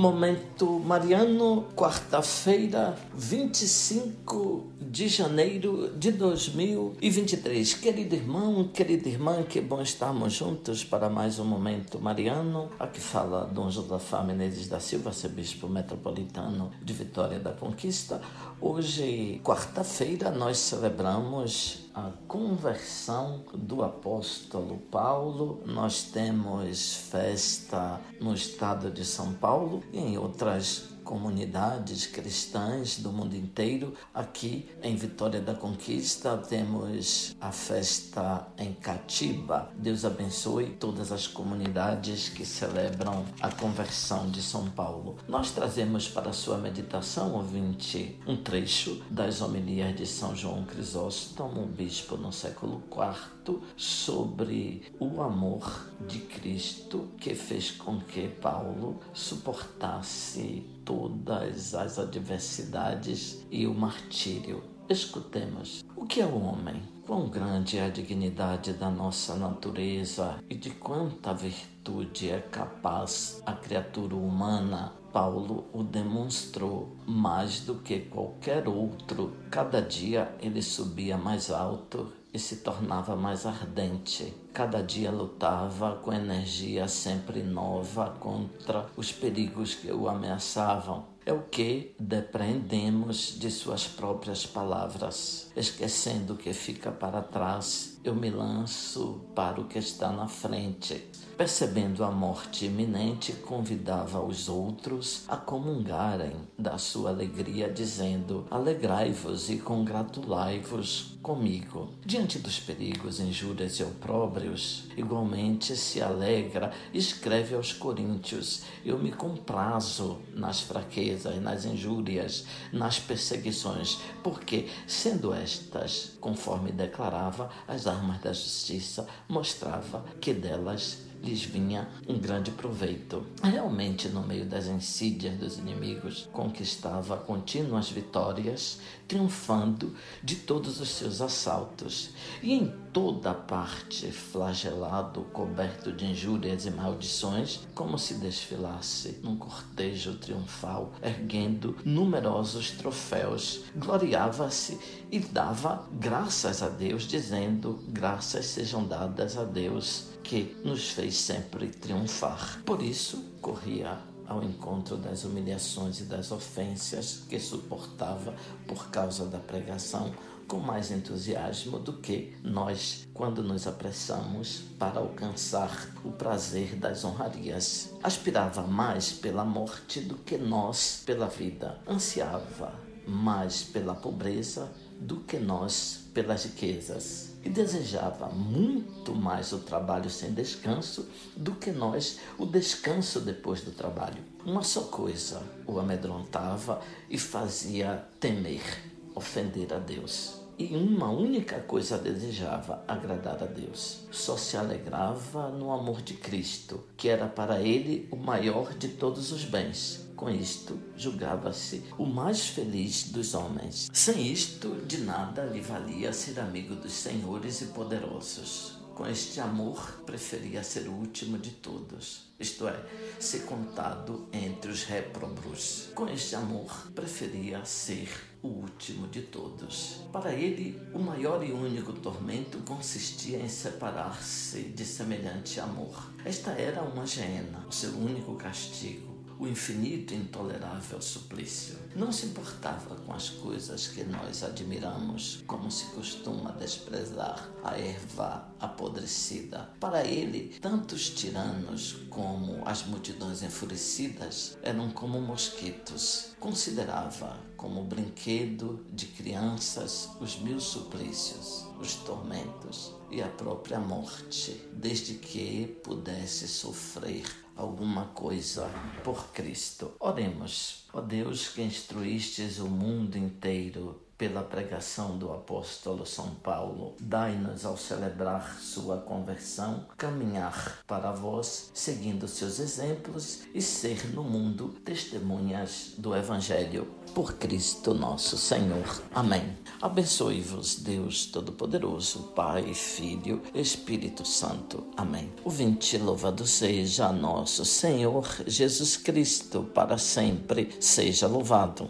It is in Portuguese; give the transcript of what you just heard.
Momento Mariano, quarta-feira, 25 de janeiro de 2023. Querido irmão, querida irmã, que bom estarmos juntos para mais um Momento Mariano. Aqui fala Dom Josafá Menezes da Silva, arcebispo metropolitano de Vitória da Conquista. Hoje, quarta-feira, nós celebramos a conversão do apóstolo Paulo. Nós temos festa no estado de São Paulo e em outras comunidades cristãs do mundo inteiro. Aqui em Vitória da Conquista temos a festa em Catiba. Deus abençoe todas as comunidades que celebram a conversão de São Paulo. Nós trazemos para sua meditação, ouvinte, um trecho das homilias de São João Crisóstomo, bispo no século IV, sobre o amor de Cristo que fez com que Paulo suportasse todas as adversidades e o martírio. Escutemos. O que é o homem? Quão grande é a dignidade da nossa natureza e de quanta virtude é capaz a criatura humana Paulo o demonstrou mais do que qualquer outro. Cada dia ele subia mais alto e se tornava mais ardente. Cada dia lutava com energia sempre nova contra os perigos que o ameaçavam. É o que depreendemos de suas próprias palavras. Esquecendo o que fica para trás, eu me lanço para o que está na frente. Percebendo a morte iminente, convidava os outros a comungarem da sua alegria, dizendo: Alegrai-vos e congratulai-vos comigo. Diante dos perigos, injúrias e opróbrios, igualmente se alegra, escreve aos Coríntios: Eu me comprazo nas fraquezas, nas injúrias, nas perseguições, porque, sendo estas, conforme declarava, as armas da justiça, mostrava que delas lhes vinha um grande proveito. Realmente, no meio das insídias dos inimigos, conquistava contínuas vitórias, triunfando de todos os seus assaltos. E em toda parte, flagelado, coberto de injúrias e maldições, como se desfilasse num cortejo triunfal, erguendo numerosos troféus, gloriava-se e dava graças a Deus, dizendo: Graças sejam dadas a Deus que nos fez sempre triunfar. Por isso, corria ao encontro das humilhações e das ofensas que suportava por causa da pregação com mais entusiasmo do que nós quando nos apressamos para alcançar o prazer das honrarias. Aspirava mais pela morte do que nós pela vida. Ansiava mais pela pobreza do que nós pelas riquezas. E desejava muito mais o trabalho sem descanso do que nós o descanso depois do trabalho. Uma só coisa o amedrontava e fazia temer, ofender a Deus. E uma única coisa desejava: agradar a Deus. Só se alegrava no amor de Cristo, que era para ele o maior de todos os bens com isto, julgava-se o mais feliz dos homens. Sem isto, de nada lhe valia ser amigo dos senhores e poderosos. Com este amor, preferia ser o último de todos, isto é, ser contado entre os réprobos. Com este amor, preferia ser o último de todos. Para ele, o maior e único tormento consistia em separar-se de semelhante amor. Esta era uma geena, o seu único castigo o infinito intolerável suplício. Não se importava com as coisas que nós admiramos, como se costuma desprezar a erva apodrecida. Para ele, tanto os tiranos como as multidões enfurecidas eram como mosquitos. Considerava como brinquedo de crianças os mil suplícios, os tormentos e a própria morte, desde que pudesse sofrer alguma coisa por Cristo. Oremos. Ó Deus, que instruístes o mundo inteiro pela pregação do apóstolo São Paulo, dai-nos ao celebrar sua conversão, caminhar para vós, seguindo seus exemplos e ser no mundo testemunhas do Evangelho. Por Cristo nosso Senhor. Amém. Abençoe-vos, Deus Todo-Poderoso, Pai, Filho, Espírito Santo. Amém. ouvinte, louvado seja nosso Senhor Jesus Cristo, para sempre seja louvado.